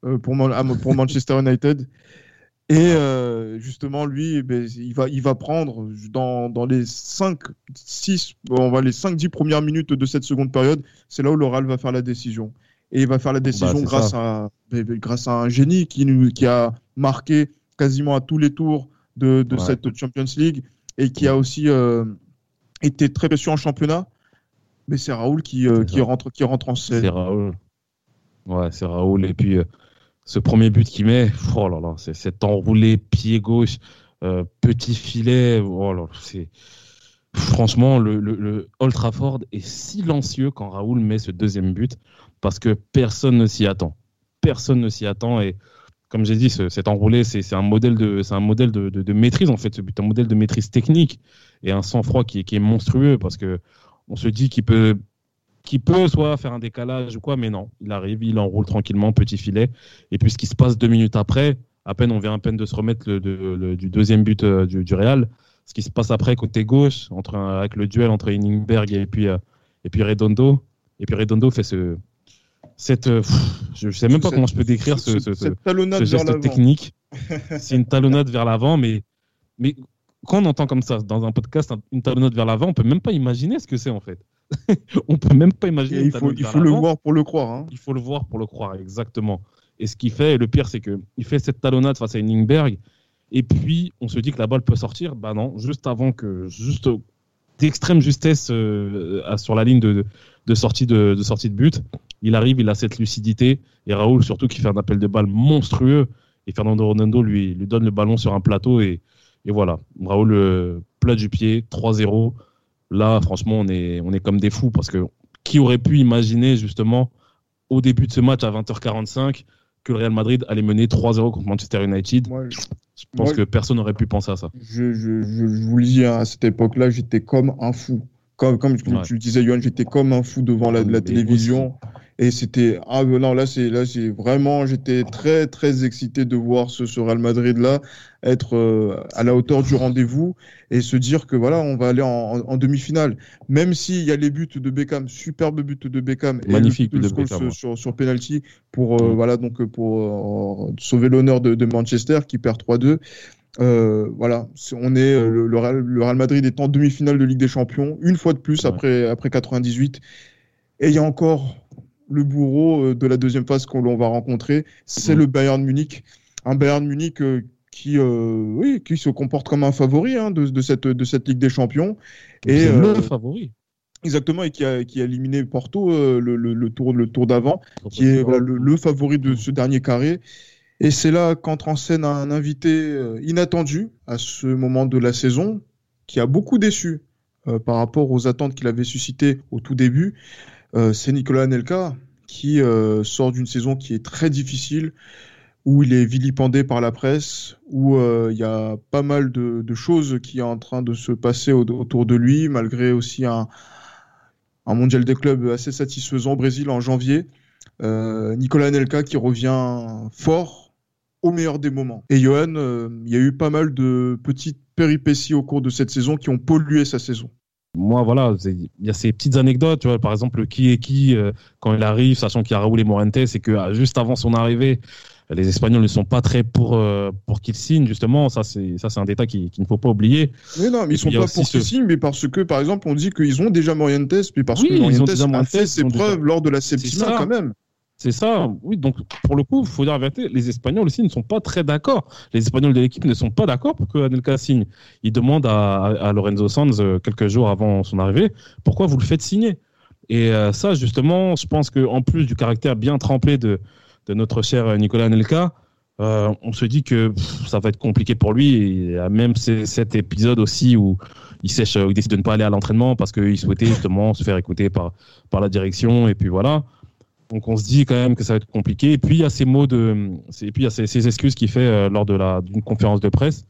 Speaker 2: euh, pour, pour Manchester United. Et euh, justement, lui, eh ben, il, va, il va prendre dans, dans les 5, 6, on va les 5, 10 premières minutes de cette seconde période, c'est là où l'oral va faire la décision. Et il va faire la bah, décision grâce, à, ben, ben, grâce à un génie qui, qui a marqué quasiment à tous les tours de, de cette Champions League et qui a aussi euh, été très précieux en championnat. Mais c'est Raoul qui, euh, qui, rentre, qui rentre en scène.
Speaker 3: C'est Raoul. Ouais, c'est Raoul. Et puis, ce premier but qu'il met, oh là là, c'est cet enroulé pied gauche, euh, petit filet, oh là, c'est franchement le, le, le, Old Trafford est silencieux quand Raoul met ce deuxième but parce que personne ne s'y attend, personne ne s'y attend et comme j'ai dit, ce, cet enroulé, c'est un modèle de, c'est un modèle de, de, de, maîtrise en fait, ce but, un modèle de maîtrise technique et un sang-froid qui, qui est monstrueux parce que on se dit qu'il peut qui peut soit faire un décalage ou quoi, mais non, il arrive, il enroule tranquillement, petit filet. Et puis ce qui se passe deux minutes après, à peine on vient à peine de se remettre le, du deuxième but euh, du, Real, ce qui se passe après côté gauche, entre avec le duel entre Inningberg et puis, euh, et puis Redondo. Et puis Redondo fait ce. Cette, euh, je ne sais même pas comment je peux décrire ce, ce, ce geste technique. C'est une talonnade vers l'avant, mais, mais quand on entend comme ça dans un podcast une talonnade vers l'avant, on peut même pas imaginer ce que c'est en fait. on peut même pas imaginer.
Speaker 2: il faut, il faut le voir pour le croire. Hein.
Speaker 3: Il faut le voir pour le croire, exactement. Et ce qu'il fait, et le pire, c'est qu'il fait cette talonnade face à Inningberg, et puis on se dit que la balle peut sortir. Bah non, juste avant que, juste d'extrême justesse euh, sur la ligne de, de, sortie de, de, sortie de but, il arrive, il a cette lucidité, et Raoul surtout qui fait un appel de balle monstrueux, et Fernando Ronaldo lui, lui donne le ballon sur un plateau, et, et voilà, Raoul euh, plat du pied, 3-0. Là, franchement, on est, on est comme des fous parce que qui aurait pu imaginer justement au début de ce match à 20h45 que le Real Madrid allait mener 3-0 contre Manchester United? Je pense que personne n'aurait pu penser à ça.
Speaker 2: Je, vous le dis, hein, à cette époque-là, j'étais comme un fou. Comme, comme tu le disais, Johan, j'étais comme un fou devant la, la télévision. Et c'était ah non là c'est là c'est vraiment j'étais très très excité de voir ce, ce Real Madrid là être euh, à la hauteur du rendez-vous et se dire que voilà on va aller en, en, demi-finale. Même s'il y a les buts de Beckham superbe but de Beckham
Speaker 3: magnifique
Speaker 2: et de Beckham, sur, sur penalty pour euh, mm. voilà donc pour euh, sauver l'honneur de, de, Manchester qui perd 3-2 voilà, on est le, Real, le, Real, Madrid est en demi-finale de Ligue des Champions une fois de plus après après 98 et il y a encore le bourreau euh, de la deuxième phase qu'on va rencontrer, c'est le Bayern Munich. Un Bayern Munich euh, qui, euh, oui, qui se comporte comme un favori hein, de, cette, de cette Ligue des Champions.
Speaker 3: Et, le favori.
Speaker 2: Exactement, et qui a, qui a éliminé Porto le, le, tour, le tour d'avant, qui est le, favori de ce dernier carré. Et c'est là qu'entre en scène un invité inattendu à ce moment de la saison, qui a beaucoup déçu par rapport aux attentes qu'il avait suscitées au tout début. Euh, c'est Nicolas Anelka qui euh, sort d'une saison qui est très difficile, où il est vilipendé par la presse, où euh, il y a pas mal de, choses qui sont en train de se passer autour de lui, malgré aussi un, mondial des clubs assez satisfaisant au Brésil en janvier. Nicolas Anelka qui revient fort, au meilleur des moments. Et Johan, il y a eu pas mal de petites péripéties au cours de cette saison qui ont pollué sa saison.
Speaker 3: Moi, voilà, il y a ces petites anecdotes, tu vois, par exemple, qui est qui euh, quand il arrive, sachant qu'il y a Raúl et Morentes, c'est que euh, juste avant son arrivée, les Espagnols ne sont pas très pour, pour qu'il signe, justement. Ça, c'est un détail qu'il ne faut pas oublier.
Speaker 2: Mais non, mais ils sont pas pour qu'il signe, mais parce que, par exemple, on dit qu'ils ont déjà Morientes, puis parce que Morientes a fait ses preuves lors de la Septima quand même.
Speaker 3: C'est ça, oui. Donc, pour le coup, il faut dire la vérité, les Espagnols aussi ne sont pas très d'accord. Les Espagnols de l'équipe ne sont pas d'accord pour que Anelka signe. Ils demandent à, Lorenzo Sanz, euh, quelques jours avant son arrivée, pourquoi vous le faites signer Et euh, ça, justement, je pense qu'en plus du caractère bien trempé de, notre cher Nicolas Anelka, euh, on se dit que ça va être compliqué pour lui. Et même cet épisode aussi où il il décide de ne pas aller à l'entraînement parce qu'il souhaitait justement se faire écouter par, par la direction. Et puis voilà. Donc on se dit quand même que ça va être compliqué. Et puis il y a ces mots de, et puis il y a ces, excuses qu'il fait euh, lors d'une conférence de presse,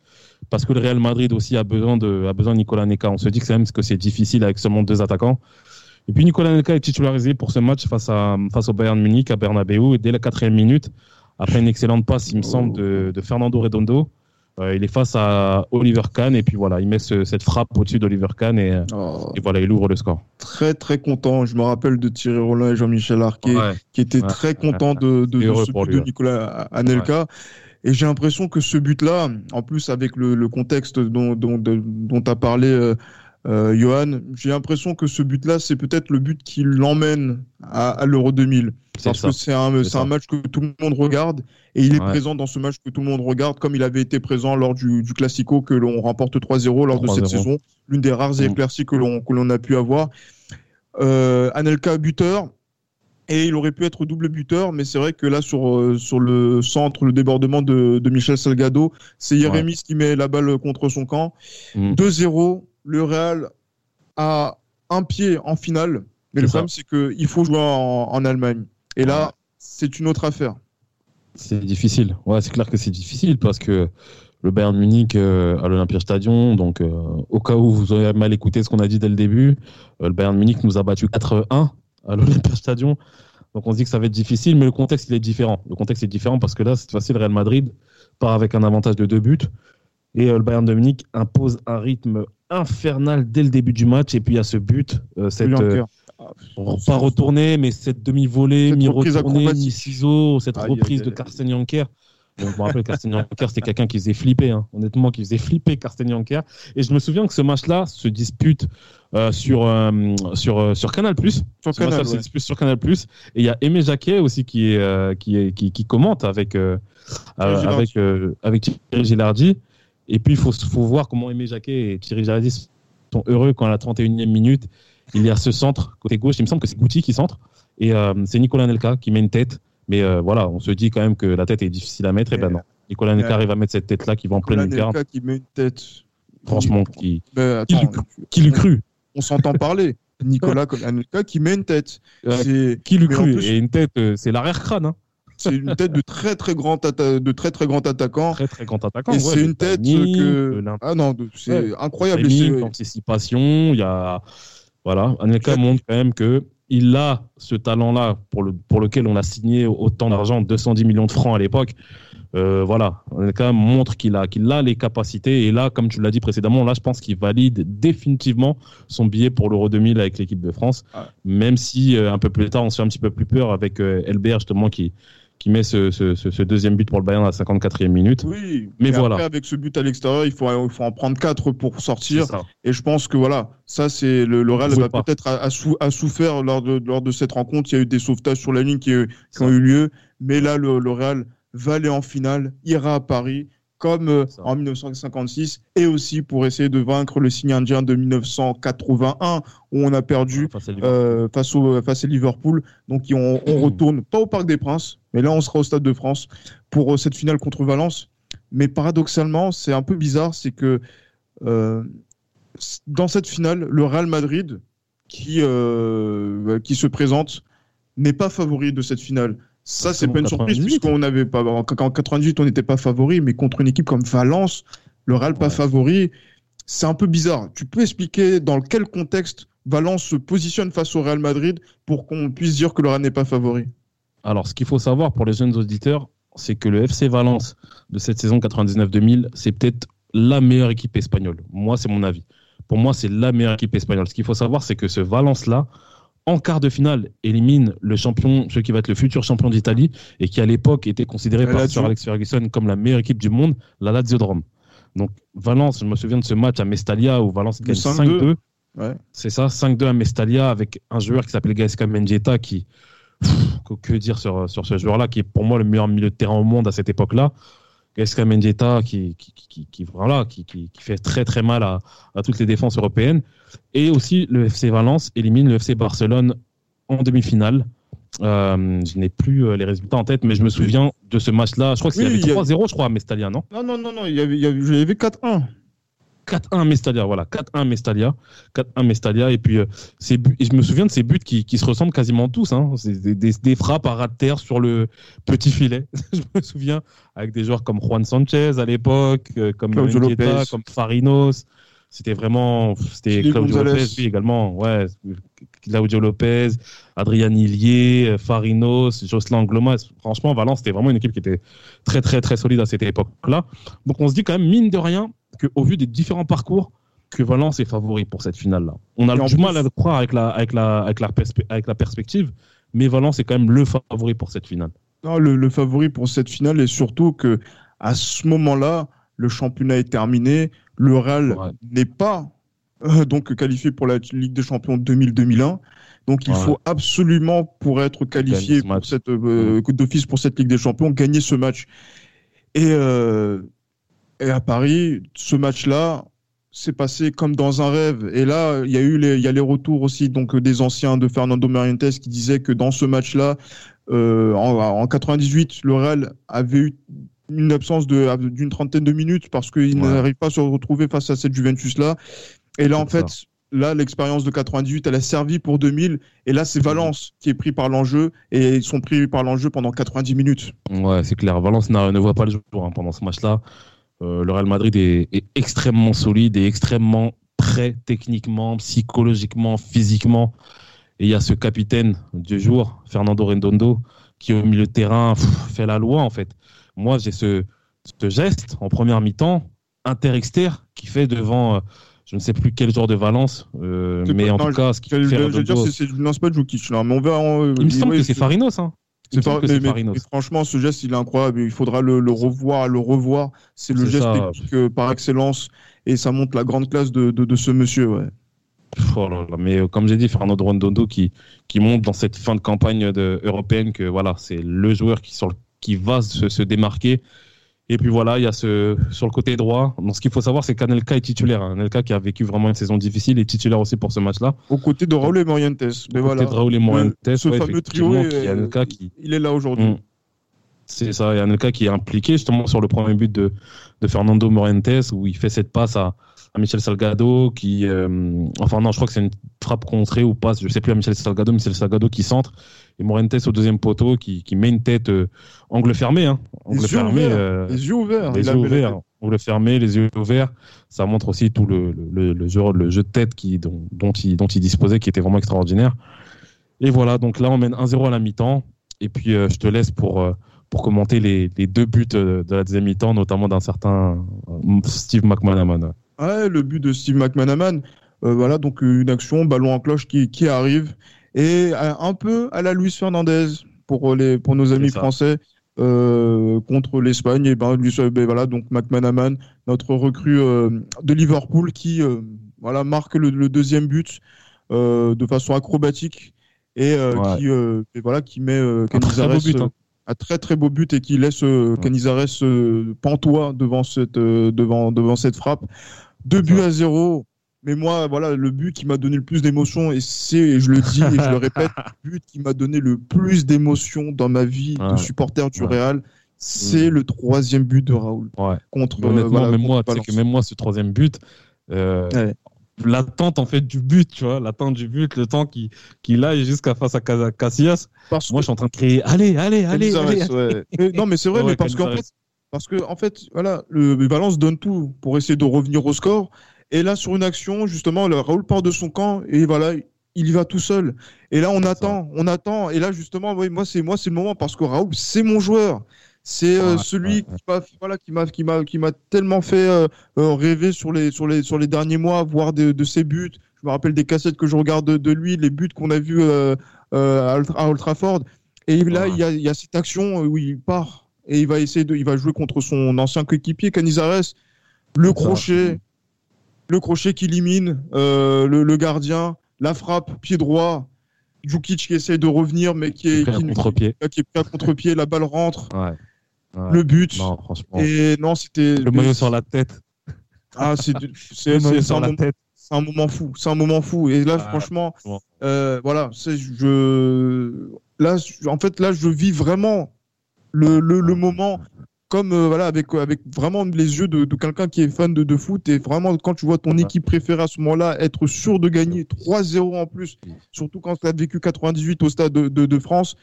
Speaker 3: parce que le Real Madrid aussi a besoin de, Nicolas Neca. On se dit que c'est même que c'est difficile avec seulement deux attaquants. Et puis Nicolas Neca est titularisé pour ce match face à au Bayern Munich à Bernabeu et dès la quatrième minute, après une excellente passe, il me semble, de Fernando Redondo, euh, il est face à Oliver Kahn et puis voilà, il met cette frappe au-dessus d'Oliver Kahn et, oh. et, voilà, il ouvre le score.
Speaker 2: Très très content. Je me rappelle de Thierry Roland et Jean-Michel Arquet qui étaient très contents de, de, ce but de Nicolas Anelka. Et j'ai l'impression que ce but-là, en plus avec le, le contexte dont, dont, dont tu as parlé, euh, euh, Johan, j'ai l'impression que ce but-là, c'est peut-être le but qui l'emmène à, à l'Euro 2000. Parce que c'est un, un match que tout le monde regarde et il est présent dans ce match que tout le monde regarde, comme il avait été présent lors du, du Classico que l'on remporte 3-0 lors de cette saison. L'une des rares mm. éclaircies que l'on que l'on a pu avoir. Euh, Anelka buteur, et il aurait pu être double buteur, mais c'est vrai que là, sur, euh, sur le centre, le débordement de, de Michel Salgado, c'est Jérémy qui met la balle contre son camp. 2-0, mm le Real a un pied en finale, mais le problème c'est qu'il faut jouer en, Allemagne. Et là, c'est une autre affaire.
Speaker 3: C'est difficile. Ouais, c'est clair que c'est difficile parce que le Bayern Munich euh, à l'Olympia Stadion, donc euh, au cas où vous avez mal écouté ce qu'on a dit dès le début, euh, le Bayern Munich nous a battu 4-1 à l'Olympia Stadion. Donc on se dit que ça va être difficile, mais le contexte il est différent. Le contexte est différent parce que là, cette fois-ci, le Real Madrid part avec un avantage de deux buts. Et le Bayern de Munich impose un rythme infernal dès le début du match. Et puis il y a ce but, euh, cette, euh, pas retourné, mais cette demi-volée, mi-retournée, mi-ciseau, cette reprise de Carsten Janker. je me rappelle Carsten Janker, c'était quelqu'un qui faisait flipper, hein. honnêtement, qui faisait flipper Carsten Janker. Et je me souviens que ce match-là se dispute euh, sur, sur, sur Canal+. Sur Canal, se dispute sur Canal+. Et il y a Aimé Jacquet aussi qui, est, qui, est, qui, qui, commente avec, avec, avec Thierry Gilardi. Et puis, il faut, faut, voir comment Aimé Jacquet et Thierry Jaradis sont heureux quand à la 31e minute, il y a ce centre côté gauche. Il me semble que c'est Goutti qui centre. Et euh, c'est Nicolas Nelka qui met une tête. Mais euh, voilà, on se dit quand même que la tête est difficile à mettre. Et, ben non. Nicolas Nelka arrive à mettre cette tête-là qui va en pleine lucarne.
Speaker 2: qui met une tête.
Speaker 3: Franchement, qui, qui, lui cru
Speaker 2: On s'entend parler. Nicolas Anelka qui met une tête.
Speaker 3: qui lui cru Et une tête, euh, c'est l'arrière-crâne. Hein.
Speaker 2: C'est une tête de très très grand de très très grand attaquant.
Speaker 3: Très très grand attaquant.
Speaker 2: Et c'est une tête que ah non, c'est incroyable.
Speaker 3: L'anticipation, il y a voilà, Anelka montre quand même que il a ce talent-là pour le pour lequel on a signé autant d'argent, 210 millions de francs à l'époque. Euh, voilà, Anelka montre qu'il a qu'il a les capacités et là, comme tu l'as dit précédemment, là je pense qu'il valide définitivement son billet pour l'Euro 2000 avec l'équipe de France. Ah. Même si euh, un peu plus tard on se fait un petit peu plus peur avec euh, LBR justement qui qui met ce, ce, ce, deuxième but pour le Bayern à la 54e minute.
Speaker 2: Oui, mais voilà. Après, avec ce but à l'extérieur, il faut, il faut en prendre 4 pour sortir. Et je pense que voilà, ça, c'est le, le Real va peut-être a, a, souffert lors de, lors de cette rencontre. Il y a eu des sauvetages sur la ligne qui, qui ont eu lieu. Mais là, le, le Real va aller en finale, ira à Paris comme euh, en 1956, et aussi pour essayer de vaincre le signe indien de 1981, où on a perdu face, à euh, face, au, face, à Liverpool. Donc on, on, retourne, pas au Parc des Princes, mais là on sera au Stade de France pour euh, cette finale contre Valence. Mais paradoxalement, c'est un peu bizarre, c'est que euh, dans cette finale, le Real Madrid, qui, euh, qui se présente, n'est pas favori de cette finale. Ça, c'est pas une surprise, puisqu'on n'avait pas. En 98, on n'était pas favori, mais contre une équipe comme Valence, le Real pas favori, c'est un peu bizarre. Tu peux expliquer dans quel contexte Valence se positionne face au Real Madrid pour qu'on puisse dire que le Real n'est pas favori?
Speaker 3: Alors, ce qu'il faut savoir pour les jeunes auditeurs, c'est que le FC Valence de cette saison 99-2000, c'est peut-être la meilleure équipe espagnole. Moi, c'est mon avis. Pour moi, c'est la meilleure équipe espagnole. Ce qu'il faut savoir, c'est que ce Valence-là, en quart de finale, élimine le champion, celui qui va être le futur champion d'Italie et qui à l'époque était considéré par Sir Alex Ferguson comme la meilleure équipe du monde, la Lazio de Rome. Donc Valence, je me souviens de ce match à Mestalia où Valence gagne 5-2. C'est ça, 5-2 à Mestalia avec un joueur qui s'appelle Gaisca Mendieta qui. que, dire sur, sur ce joueur-là, qui est pour moi le meilleur milieu de terrain au monde à cette époque-là. Gaisca Mendieta qui, qui, qui, qui, voilà, qui, qui, fait très très mal à, à, toutes les défenses européennes. Et aussi, le FC Valence élimine le FC Barcelone en demi-finale. Euh, je n'ai plus euh, les résultats en tête, mais je me souviens de ce match-là. Je crois qu'il y avait 3-0, je crois, à Mestalia, non?
Speaker 2: Non, non, non, non, il y avait, il y avait 4-1.
Speaker 3: 4-1 Mestalia, voilà, 4-1 Mestalia, 4-1 Mestalia, et puis euh, je me souviens de ces buts qui, qui se ressemblent quasiment tous, hein, c'est des, des, des, frappes à ras de terre sur le petit filet. je me souviens avec des joueurs comme Juan Sanchez à l'époque, euh, comme Mendieta, comme Farinos. C'était vraiment, c'était Claudio Lopez, oui, également, ouais, Claudio Lopez, Adrian Ilier, Farinos, Jocelyn Glomas. Franchement, Valence, c'était vraiment une équipe qui était très, très, très solide à cette époque-là. Donc, on se dit quand même, mine de rien, qu'au vu des différents parcours, que Valence est favori pour cette finale-là. On a du mal à le croire avec la, avec, la, avec, la avec la perspective, mais Valence est quand même le favori pour cette finale.
Speaker 2: Non, le, le favori pour cette finale est surtout que à ce moment-là, le championnat est terminé, le Real n'est pas euh, donc qualifié pour la Ligue des Champions 2000-2001. Donc il faut absolument, pour être qualifié pour cette euh, d'office pour cette Ligue des Champions, gagner ce match. Et, euh, et à Paris, ce match-là, s'est passé comme dans un rêve. Et là, il y a eu les, il y a les retours aussi donc des anciens de Fernando Morientes qui disaient que dans ce match-là, euh, en, en, 98, le Real avait eu une absence d'une trentaine de minutes parce qu'il n'arrive pas à se retrouver face à cette Juventus-là. Et là, en fait, là, l'expérience de 98, elle a servi pour 2000. Et là, c'est mhm. Valence qui est pris par l'enjeu. Et ils sont pris par l'enjeu pendant 90 minutes.
Speaker 3: Ouais, c'est clair. Valence ne voit pas le jour hein, pendant ce match-là. Euh, le Real Madrid est, est, extrêmement solide et extrêmement prêt techniquement, psychologiquement, physiquement. Et il y a ce capitaine du jour, Fernando Rendondo, qui au milieu de terrain fait la loi en fait. Moi, j'ai ce, ce, geste en première mi-temps, inter-exter, qui fait devant, euh, je ne sais plus quel genre de Valence, euh, mais en tout cas, ce qui fait.
Speaker 2: Je veux dire, c'est pas Djukic, là, mais on verra.
Speaker 3: il me semble que c'est Farinos, hein.
Speaker 2: C'est pas, mais, mais, franchement, ce geste, il est incroyable. Il faudra le, le revoir, le revoir. C'est le geste ça. par excellence et ça montre la grande classe de, de, de ce monsieur. Ouais.
Speaker 3: Oh là là, mais euh, comme j'ai dit, Fernando Rondondo qui, qui montre dans cette fin de campagne de, européenne que voilà, c'est le joueur qui, sur le qui va se, se, démarquer. Et puis voilà, il y a ce sur le côté droit. Donc ce qu'il faut savoir, c'est qu'Anelka est titulaire. Hein. Anelka qui a vécu vraiment une saison difficile est titulaire aussi pour ce match-là.
Speaker 2: Au côté de Raúl et Morientes.
Speaker 3: Mais Au côté de Raúl et Morientes.
Speaker 2: Ce ouais, fameux trio, est, Anelka qui... il est là aujourd'hui. Mmh.
Speaker 3: C'est ça, il y a Anelka qui est impliqué justement sur le premier but de, de Fernando Morientes où il fait cette passe à, à Michel Salgado qui euh, enfin non je crois que c'est une frappe contrée ou passe je sais plus à Michel Salgado Michel Salgado qui centre. Et Morientes au deuxième poteau qui, qui met une tête euh, angle fermé hein, angle
Speaker 2: les
Speaker 3: fermé
Speaker 2: yeux euh, les yeux ouverts
Speaker 3: les yeux ouverts. angle fermé les yeux ouverts. Ça montre aussi tout le, le, le, jeu, le jeu de tête qui, dont, dont, il, dont il disposait qui était vraiment extraordinaire. Et voilà donc là on mène 1-0 à la mi-temps. Et puis je te laisse pour pour commenter les, les, deux buts de la deuxième mi-temps notamment d'un certain Steve McManaman
Speaker 2: Ouais, le but de Steve McManaman, euh, voilà, donc une action, ballon en cloche qui, qui arrive, et euh, un peu à la Luis Fernandez pour, les, pour nos amis français. Euh, contre l'Espagne et ben, lui, ben, voilà donc McManaman notre recrue euh, de Liverpool qui euh, voilà marque le, le deuxième but de façon acrobatique et ouais. qui et voilà qui met Canizares
Speaker 3: but, hein.
Speaker 2: Un très très beau but et qui laisse ouais. Canizares pantois devant cette devant devant cette frappe deux buts à zéro. Mais moi, voilà, le but qui m'a donné le plus d'émotion, et c'est, je le dis et je le répète, le but qui m'a donné le plus d'émotion dans ma vie ouais. de supporter du ouais. Real, c'est mmh. le troisième but de Raoul. Contre,
Speaker 3: Honnêtement, euh, voilà, même, moi, que même moi, ce troisième but, euh. L'attente en fait du but, tu vois, l'attente du but, le temps qu'il qu aille jusqu'à face à Casillas. Parce moi, je suis en train de crier, allez, allez, allez. allez,
Speaker 2: allez. mais, non, mais c'est vrai, mais parce qu'en fait, parce que, en fait, voilà, le Valence donne tout pour essayer de revenir au score. Et là, sur une action, justement, le Raoul part de son camp et voilà, il y va tout seul. Et là, on attend, on attend. Et là, justement, oui, moi, c'est moi, c'est le moment parce que Raoul, c'est mon joueur. C'est euh, celui qui m'a voilà, qui m'a qui m'a qui m'a tellement fait euh, euh, rêver sur les sur les sur les derniers mois, voir de, de, ses buts. Je me rappelle des cassettes que je regarde de, de lui, les buts qu'on a vus à, Old Trafford. Et là, il y, a, il y a cette action où il part et il va essayer de, il va jouer contre son ancien coéquipier Canizares. Le crochet, le crochet qui élimine le, le, gardien, la frappe, pied droit. Djukic qui essaie de revenir, mais qui est,
Speaker 3: qui,
Speaker 2: est à contre-pied, la balle rentre. Ouais le but.
Speaker 3: Non, franchement.
Speaker 2: Et non, c'était.
Speaker 3: Le maillot sur la tête.
Speaker 2: Ah, c'est c'est un, moment... un moment fou. C'est un moment fou. Et là, ah, franchement, euh, voilà, je là, en fait, là, je vis vraiment le, le, le moment comme euh, voilà avec avec vraiment les yeux de, de quelqu'un qui est fan de, de, foot et vraiment quand tu vois ton équipe préférée à ce moment-là être sûr de gagner 3-0 en plus, surtout quand tu as vécu 98 au stade de, de France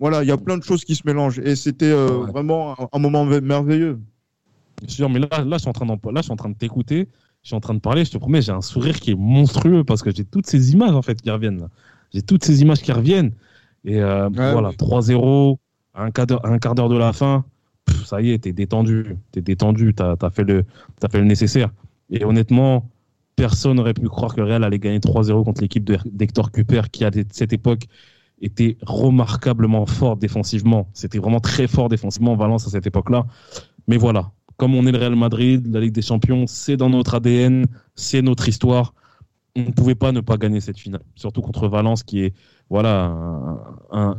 Speaker 2: voilà, il y a plein de choses qui se mélangent et c'était euh, vraiment un, moment merveilleux.
Speaker 3: Sûr, mais là, là, je suis en train, là, je suis en train de t'écouter, je suis en train de parler, je te promets, j'ai un sourire qui est monstrueux parce que j'ai toutes ces images en fait qui reviennent. J'ai toutes ces images qui reviennent. Et euh, voilà, 3-0, un quart d'heure de la fin, ça y est, t'es détendu, t'es détendu, t'as as fait, le, as fait le nécessaire. Et honnêtement, personne n'aurait pu croire que Real allait gagner 3-0 contre l'équipe d'Hector Cooper qui, à cette époque, était remarquablement fort défensivement. C'était vraiment très fort défensivement Valence à cette époque-là. Mais voilà, comme on est le Real Madrid, la Ligue des Champions, c'est dans notre ADN, c'est notre histoire. On ne pouvait pas ne pas gagner cette finale, surtout contre Valence, qui est voilà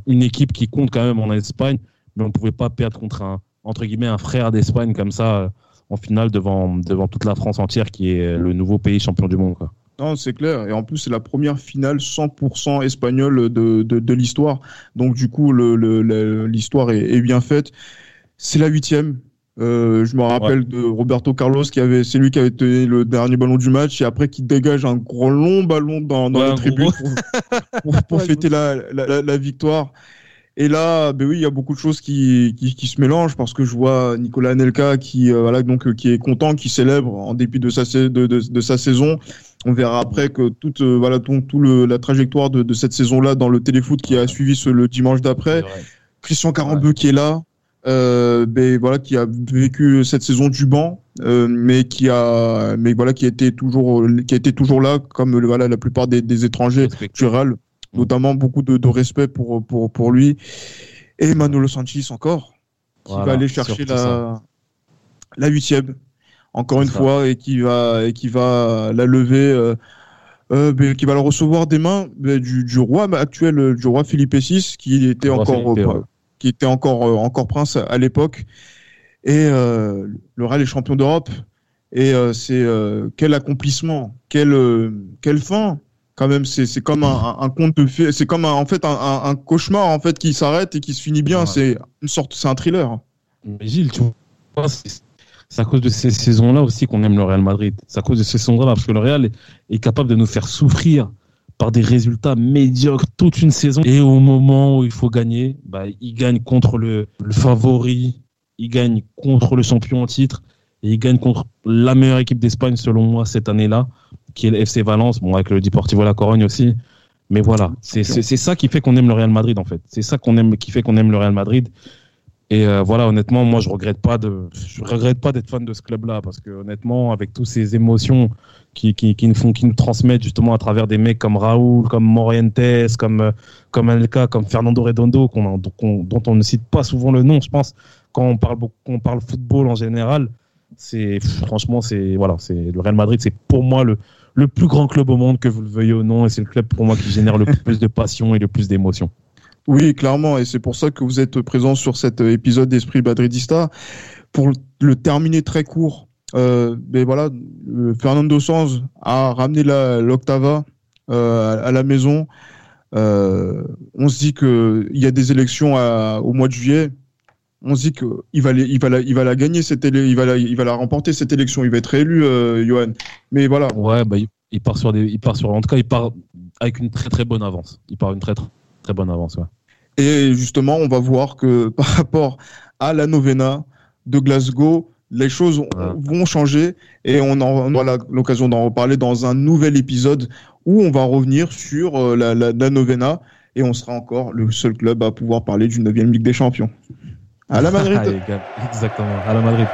Speaker 3: une équipe qui compte quand même en Espagne, mais on ne pouvait pas perdre contre un entre guillemets un frère d'Espagne comme ça en finale devant devant toute la France entière, qui est le nouveau pays champion du monde.
Speaker 2: Non, c'est clair. Et en plus, c'est la première finale 100% espagnole de, de, de l'histoire. Donc, du coup, l'histoire le, est, est, bien faite. C'est la huitième. Euh, je me rappelle de Roberto Carlos qui avait, c'est lui qui avait tenu le dernier ballon du match et après qui dégage un gros long ballon dans, dans la tribune pour, pour, pour fêter la, la, la, victoire. Et là, ben oui, il y a beaucoup de choses qui, qui, qui, se mélangent parce que je vois Nicolas Anelka qui, euh, voilà, donc, qui est content, qui célèbre en dépit de sa, de, de, de sa saison. On verra après que toute euh, voilà tout, tout le, la trajectoire de, de cette saison-là dans le téléfoot qui a suivi ce, le dimanche d'après. Christian Carambeu qui est là, euh, ben, voilà qui a vécu cette saison du banc, euh, mais qui a mais voilà qui été toujours qui a été toujours là comme voilà la plupart des, des étrangers du mm. notamment beaucoup de, de, respect pour pour pour lui. Et Manolo Sanchez encore qui va aller chercher la la huitième encore une fois, et qui va, et qui va la lever, euh, euh, qui va le recevoir des mains du, du, roi actuel, du roi Philippe VI, qui était encore, euh, qui était encore, encore prince à l'époque. Et le Real est champion d'Europe. Et c'est quel accomplissement, quelle, quelle fin. Quand même c'est comme un, un, conte de fées c'est comme en fait un, un, cauchemar en fait qui s'arrête et qui se finit bien. C'est une sorte c'est un thriller.
Speaker 3: Mais Gilles tu vois c'est à cause de ces saisons-là aussi qu'on aime le Real Madrid. C'est à cause de ces saisons-là parce que le Real est, capable de nous faire souffrir par des résultats médiocres toute une saison. Et au moment où il faut gagner, bah, il gagne contre le, le favori, il gagne contre le champion en titre et il gagne contre la meilleure équipe d'Espagne selon moi cette année-là, qui est le FC Valence, bon avec le Deportivo La Corogne aussi. Mais voilà, c'est ça qui fait qu'on aime le Real Madrid en fait. C'est ça qu'on aime, qui fait qu'on aime le Real Madrid. Et euh, voilà, honnêtement, moi, je regrette pas de, je regrette pas d'être fan de ce club-là parce que honnêtement, avec toutes ces émotions qui, qui, qui nous font, qui nous transmettent justement à travers des mecs comme Raúl, comme Morientes, comme euh, comme Elka, comme Fernando Redondo, dont on ne cite pas souvent le nom, je pense, quand on parle quand on parle football en général. C'est franchement, c'est voilà, c'est le Real Madrid, c'est pour moi le le plus grand club au monde, que vous le veuillez ou non, et c'est le club pour moi qui génère le plus de passion et le plus d'émotion.
Speaker 2: Oui, clairement, et c'est pour ça que vous êtes présent sur cet épisode d'Esprit Madridista. Pour le terminer très court, euh, mais voilà, euh, Fernando Sanz a ramené l'Octava euh, à la maison. Euh, on se dit que il y a des élections au mois de juillet. On se dit qu'il va, il va, la, il va la gagner cette il va la, il va la remporter cette élection. Il va être élu, euh, Johan. Mais voilà.
Speaker 3: Ouais, bah, il, part sur des, il part sur, en tout cas, il part avec une très très bonne avance. Il part une très très bonne avance.
Speaker 2: Et justement, on va voir que par rapport à la novena de Glasgow, les choses vont changer et on, aura l'occasion d'en reparler dans un nouvel épisode où on va revenir sur euh, la, novena et on sera encore le seul club à pouvoir parler d'une neuvième Ligue des Champions. À la Madrid.
Speaker 3: Exactement, à la Madrid.